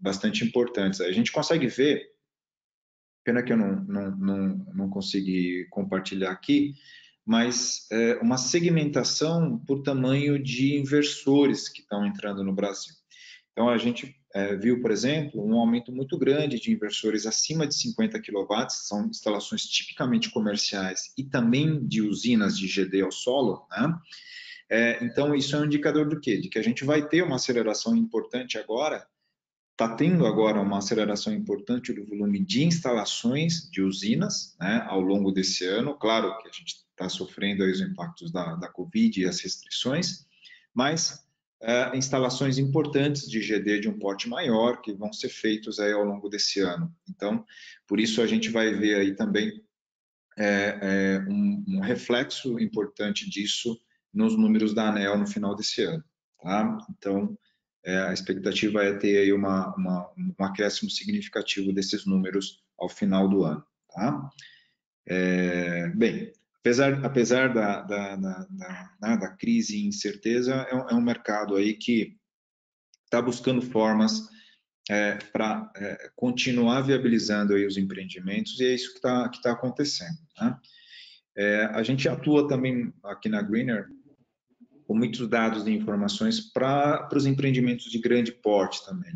bastante importantes. A gente consegue ver, pena que eu não, não, não, não consegui compartilhar aqui, mas é, uma segmentação por tamanho de inversores que estão entrando no Brasil. Então, a gente é, viu, por exemplo, um aumento muito grande de inversores acima de 50 kW, são instalações tipicamente comerciais e também de usinas de GD ao solo, né? É, então, isso é um indicador do quê? De que a gente vai ter uma aceleração importante agora, está tendo agora uma aceleração importante do volume de instalações de usinas né, ao longo desse ano. Claro que a gente está sofrendo os impactos da, da Covid e as restrições, mas é, instalações importantes de GD de um porte maior que vão ser feitos aí ao longo desse ano. Então, por isso a gente vai ver aí também é, é, um, um, reflexo importante disso nos números da ANEL no final desse ano. Tá? Então, é, a expectativa é ter aí uma, uma, um acréscimo significativo desses números ao final do ano. Tá? É, bem, apesar, apesar da, da, da, da, né, da crise e incerteza, é um, é um mercado aí que está buscando formas é, para é, continuar viabilizando aí os empreendimentos e é isso que está que tá acontecendo. Né? É, a gente atua também aqui na Greener com muitos dados e informações para os empreendimentos de grande porte também.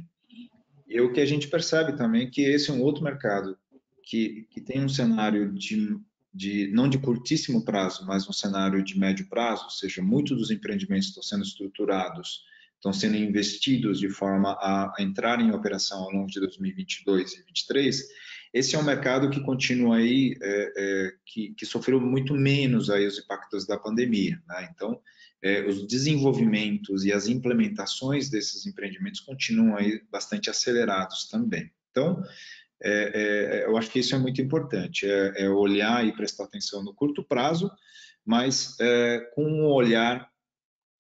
E o que a gente percebe também é que esse é um outro mercado que, que tem um cenário de de não de curtíssimo prazo, mas um cenário de médio prazo, ou seja, muitos dos empreendimentos estão sendo estruturados, estão sendo investidos de forma a, entrar em operação ao longo de 2022 e 2023, esse é um mercado que continua aí, é, é, que, que, sofreu muito menos aí os impactos da pandemia. Né? Então, é, os desenvolvimentos e as implementações desses empreendimentos continuam aí bastante acelerados também. Então, é, é, eu acho que isso é muito importante, é, é, olhar e prestar atenção no curto prazo, mas é, com um olhar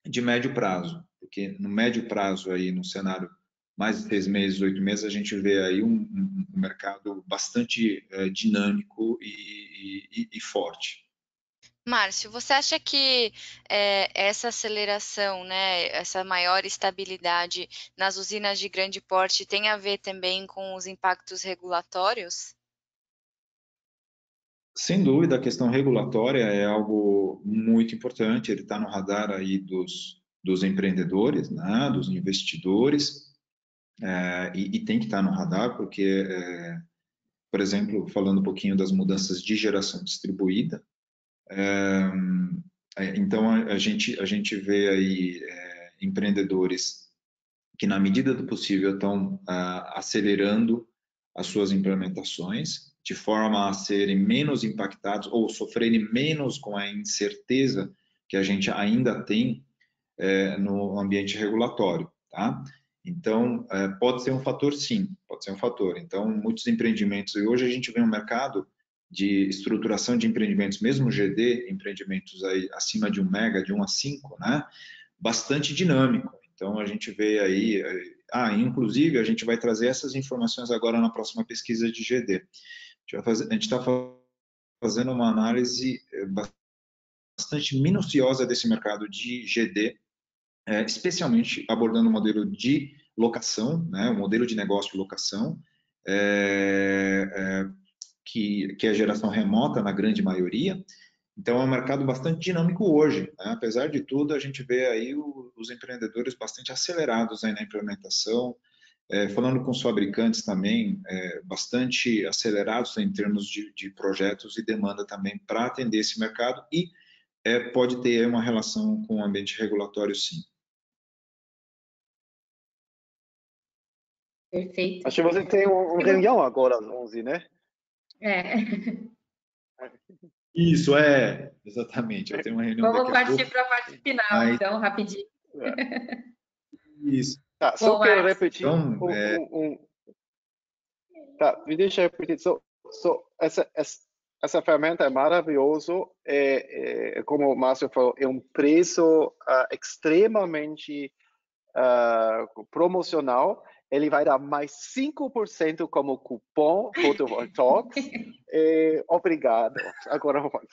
de médio prazo, porque no médio prazo aí, no cenário mais de seis meses, oito meses, a gente vê aí um, um mercado bastante é, dinâmico e, e, e forte. Márcio, você acha que é, essa aceleração, né, essa maior estabilidade nas usinas de grande porte tem a ver também com os impactos regulatórios? Sem dúvida, a questão regulatória é algo muito importante, ele está no radar aí dos, dos empreendedores, né, dos investidores, é, e, e, tem que estar tá no radar, porque, é, por exemplo, falando um pouquinho das mudanças de geração distribuída, então, a gente, a gente vê aí é, empreendedores que, na medida do possível, estão acelerando as suas implementações de forma a serem menos impactados ou sofrerem menos com a incerteza que a gente ainda tem é, no ambiente regulatório, tá? Então, é, pode ser um fator, sim, pode ser um fator. Então, muitos empreendimentos, e hoje a gente vê um mercado de estruturação de empreendimentos, mesmo GD, empreendimentos aí acima de um mega, de 1 a 5, né? Bastante dinâmico. Então a gente vê aí, ah, inclusive a gente vai trazer essas informações agora na próxima pesquisa de GD. A gente está fazendo uma análise eh, bastante minuciosa desse mercado de GD, é, especialmente abordando o modelo de locação, né, o modelo de negócio de locação, é, é, que, que é geração remota na grande maioria. Então, é um mercado bastante dinâmico hoje. Né? Apesar de tudo, a gente vê aí o, os empreendedores bastante acelerados aí na implementação, é, falando com os fabricantes também, é, bastante acelerados em termos de, de projetos e demanda também para atender esse mercado e é, pode ter uma relação com o ambiente regulatório, sim. Perfeito. Acho que você tem um reunião agora, 11, né? É. Isso, é. Exatamente. Eu tenho uma reunião Vamos partir para a parte final, Aí... então, rapidinho. É. Isso. Tá, só quero repetir então, um, é... um, um, Tá, me deixa repetir. So, so, essa, essa, essa ferramenta é maravilhosa. É, é, como o Márcio falou, é um preço uh, extremamente uh, promocional ele vai dar mais 5% como cupom Photovoltaics. é, obrigado. Agora vamos.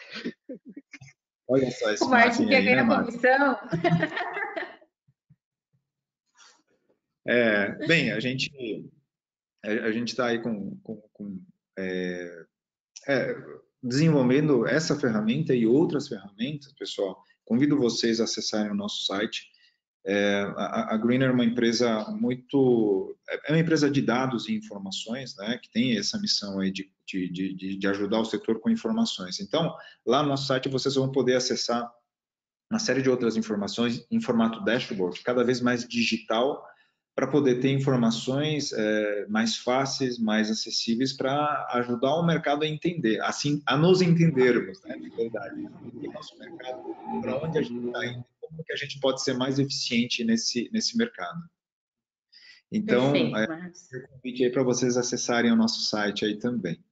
Olha só esse O Martin quer ganhar né, comissão. É, bem, a gente a, gente está aí com, com, com é, é, desenvolvendo essa ferramenta e outras ferramentas, pessoal. Convido vocês a acessarem o nosso site é, a, a Greener é uma empresa muito, é uma empresa de dados e informações, né, que tem essa missão aí de, de, de, de ajudar o setor com informações. Então, lá no nosso site vocês vão poder acessar uma série de outras informações em formato dashboard, cada vez mais digital, para poder ter informações é, mais fáceis, mais acessíveis, para ajudar o mercado a entender, assim, a nos entendermos, né, de verdade, o nosso mercado, para onde a gente está indo, como que a gente pode ser mais eficiente nesse, nesse mercado. Então, Perfeito, é, eu convite aí para vocês acessarem o nosso site aí também.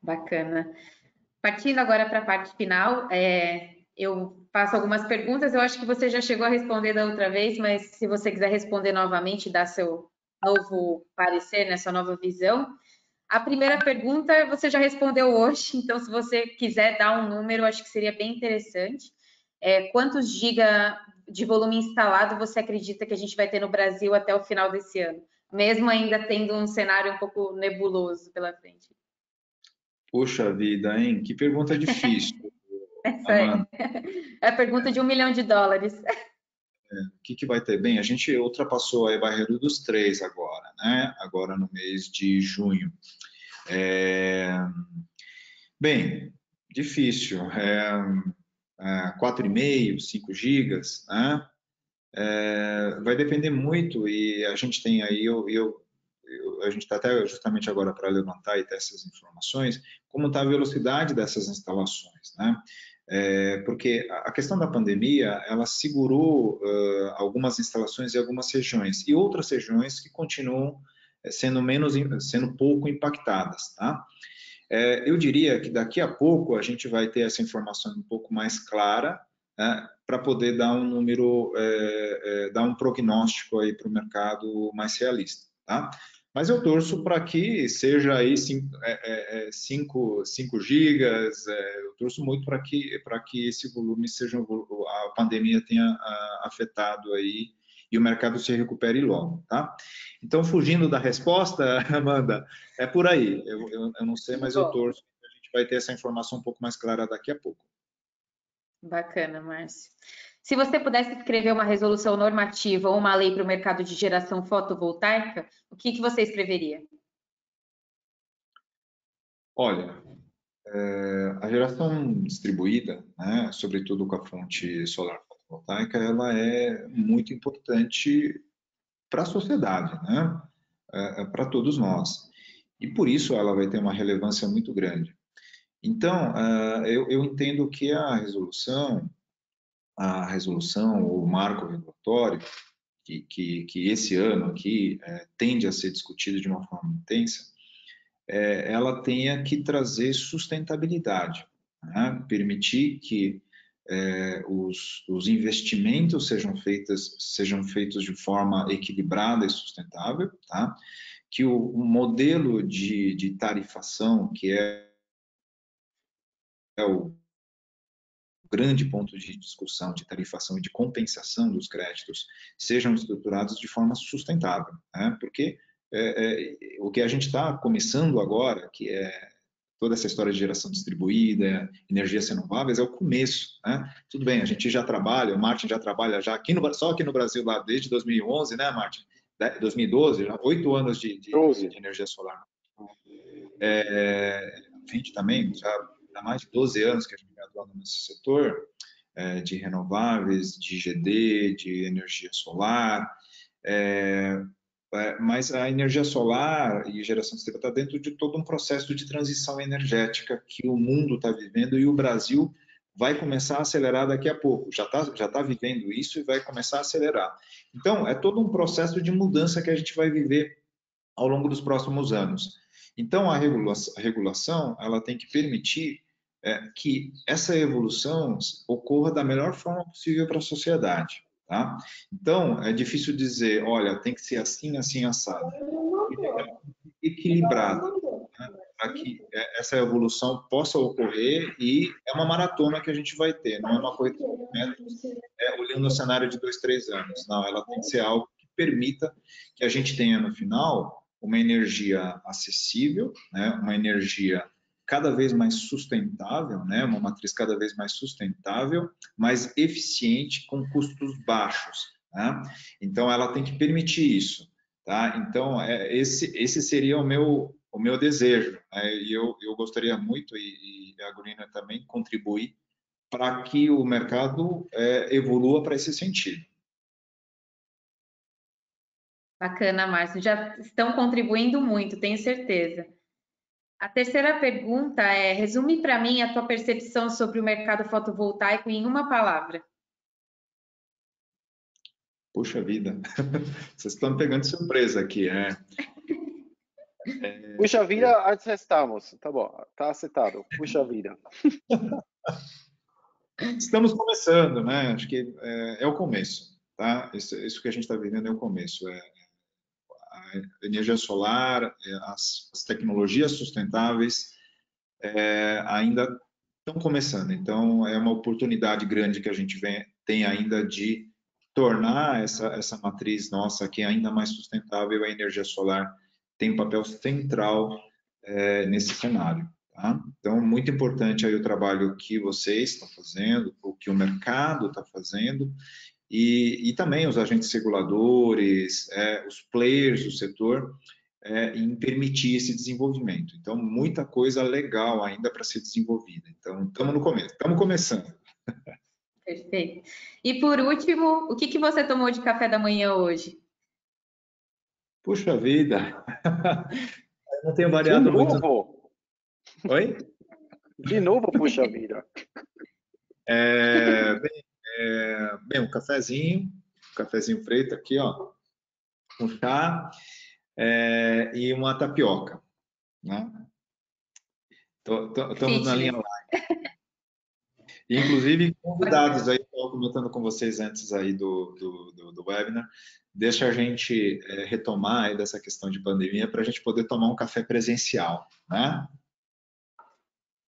Bacana. Partindo agora para a parte final, é, eu faço algumas perguntas. Eu acho que você já chegou a responder da outra vez, mas se você quiser responder novamente, dar seu novo parecer, né, sua nova visão. A primeira pergunta você já respondeu hoje, então se você quiser dar um número, acho que seria bem interessante. É, quantos giga de volume instalado você acredita que a gente vai ter no Brasil até o final desse ano? Mesmo ainda tendo um cenário um pouco nebuloso pela frente. Poxa vida, hein? Que pergunta difícil. Essa é. é a pergunta de um milhão de dólares. É, o que, que vai ter? Bem, a gente ultrapassou a barreira dos três agora, né? Agora no mês de junho. É... Bem, difícil. É... 4,5, 5 gigas, né? É, vai depender muito e a gente tem aí, eu, eu, eu a gente está até justamente agora para levantar e ter essas informações, como está a velocidade dessas instalações, né? É, porque a questão da pandemia, ela segurou uh, algumas instalações em algumas regiões e outras regiões que continuam sendo menos, sendo pouco impactadas, tá? É, eu diria que daqui a pouco a gente vai ter essa informação um pouco mais clara né, para poder dar um número, é, é, dar um prognóstico aí para o mercado mais realista, tá? Mas eu torço para que seja aí 5 é, é, gigas, é, eu torço muito para que, que esse volume seja, a pandemia tenha afetado aí e o mercado se recupere logo, tá? Então, fugindo da resposta, Amanda, é por aí. Eu, eu, eu não sei, mas Bom. eu torço a gente vai ter essa informação um pouco mais clara daqui a pouco. Bacana, Márcio. Se você pudesse escrever uma resolução normativa ou uma lei para o mercado de geração fotovoltaica, o que, que você escreveria? Olha, é, a geração distribuída, né, sobretudo com a fonte solar fotovoltaica, ela é muito importante para a sociedade, né? É, é para todos nós. E por isso ela vai ter uma relevância muito grande. Então, uh, eu, eu, entendo que a resolução, a resolução, o marco regulatório, que, que, que esse ano aqui é, tende a ser discutido de uma forma intensa, é, ela tenha que trazer sustentabilidade, né? permitir que é, os, os, investimentos sejam, feitas, sejam feitos de forma equilibrada e sustentável, tá? que o, o modelo de, de, tarifação, que é, é o grande ponto de discussão de tarifação e de compensação dos créditos, sejam estruturados de forma sustentável, né? porque é, é, o que a gente está começando agora, que é toda essa história de geração distribuída, energias renováveis, é o começo. Né? Tudo bem, a gente já trabalha, o Martin já trabalha já aqui no, só aqui no Brasil lá desde 2011, né, Martin? 2012, já oito anos de, de, de, energia solar. É, a gente também já há mais de 12 anos que a gente atua nesse setor é, de renováveis, de GD, de energia solar. É, é, mas a energia solar e geração de está dentro de todo um processo de transição energética que o mundo está vivendo e o Brasil vai começar a acelerar daqui a pouco. Já está já tá vivendo isso e vai começar a acelerar. Então, é todo um processo de mudança que a gente vai viver ao longo dos próximos anos. Então, a regulação, a regulação ela tem que permitir é, que essa evolução ocorra da melhor forma possível para a sociedade. Tá? Então, é difícil dizer, olha, tem que ser assim, assim, assado. Equilibrado, né? para que é, essa evolução possa ocorrer e é uma maratona que a gente vai ter, não é uma coisa é, olhando o cenário de dois, três anos. Não, ela tem que ser algo que permita que a gente tenha no final uma energia acessível, né? uma energia cada vez mais sustentável, né? uma matriz cada vez mais sustentável, mais eficiente, com custos baixos. Né? Então, ela tem que permitir isso. Tá? Então, é, esse, esse seria o meu, o meu desejo. Né? E eu, eu gostaria muito, e, e a Gurina também, contribuir para que o mercado é, evolua para esse sentido. Bacana, Márcio. Já estão contribuindo muito, tenho certeza. A terceira pergunta é: resume para mim a tua percepção sobre o mercado fotovoltaico em uma palavra. Puxa vida, vocês estão pegando surpresa aqui, é. é... Puxa vida, estamos. Tá bom, tá aceitado. Puxa vida. Estamos começando, né? Acho que é, é o começo, tá? Isso, isso, que a gente está vivendo é o começo. É, a energia solar, é, as, as tecnologias sustentáveis é, ainda estão começando. Então, é uma oportunidade grande que a gente vem, tem ainda de tornar essa, essa matriz nossa aqui ainda mais sustentável. A energia solar tem um papel central é, nesse cenário. Tá? Então, muito importante aí o trabalho que vocês estão fazendo, o que o mercado está fazendo e, e também os agentes reguladores, é, os players do setor, é, em permitir esse desenvolvimento. Então, muita coisa legal ainda para ser desenvolvida. Então, estamos no começo, estamos começando. Perfeito. E por último, o que, que você tomou de café da manhã hoje? Puxa vida! Eu não tenho variado de novo? muito. Oi? De novo, puxa vida. É, bem, é, bem, um cafezinho, um cafezinho preto aqui, ó, um chá é, e uma tapioca, né? Estamos na linha live. Inclusive, convidados aí, estava comentando com vocês antes aí do, do, do, do webinar, deixa a gente é, retomar aí dessa questão de pandemia para a gente poder tomar um café presencial, né?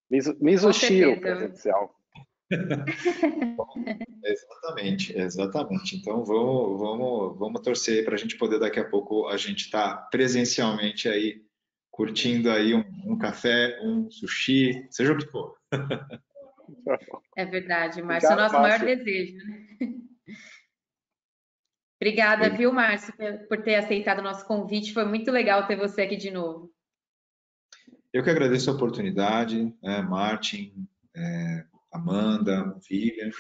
Miso, misoshiro presencial. exatamente, exatamente. Então vamos, vamos, vamos torcer para a gente poder daqui a pouco a gente estar tá presencialmente aí curtindo aí um, um, café, um sushi, seja o que for. É verdade, Márcio, é o nosso maior desejo. Né? Obrigada, Sim. viu, Márcio, por ter aceitado o nosso convite. Foi muito legal ter você aqui de novo. Eu que agradeço a oportunidade, né, Martin, é, Amanda, Vivian.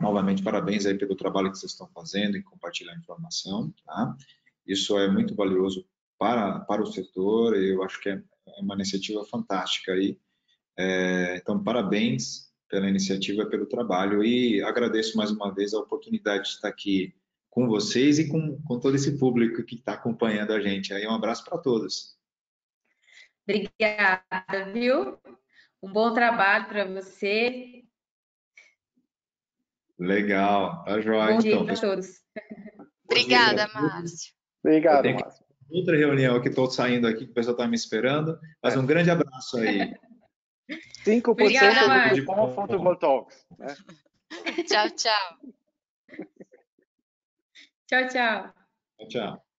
Novamente, parabéns aí pelo trabalho que vocês estão fazendo em compartilhar informação. Tá? Isso é muito valioso para, para o setor e eu acho que é, é uma iniciativa fantástica aí. É, então, parabéns pela iniciativa, pelo trabalho e agradeço mais uma vez a oportunidade de estar aqui com vocês e com, com todo esse público que está acompanhando a gente. Aí um abraço para todos. Obrigada, viu? Um bom trabalho para você. Legal, tá joia. Bom dia então, para todos. Obrigada, Márcio. Obrigado, Márcio. Outra reunião que estou saindo aqui, que o pessoal está me esperando. Mas um grande abraço aí. 5% Obrigada, de bom fotovoltaics. Né? Tchau, tchau. tchau, tchau. Tchau, tchau.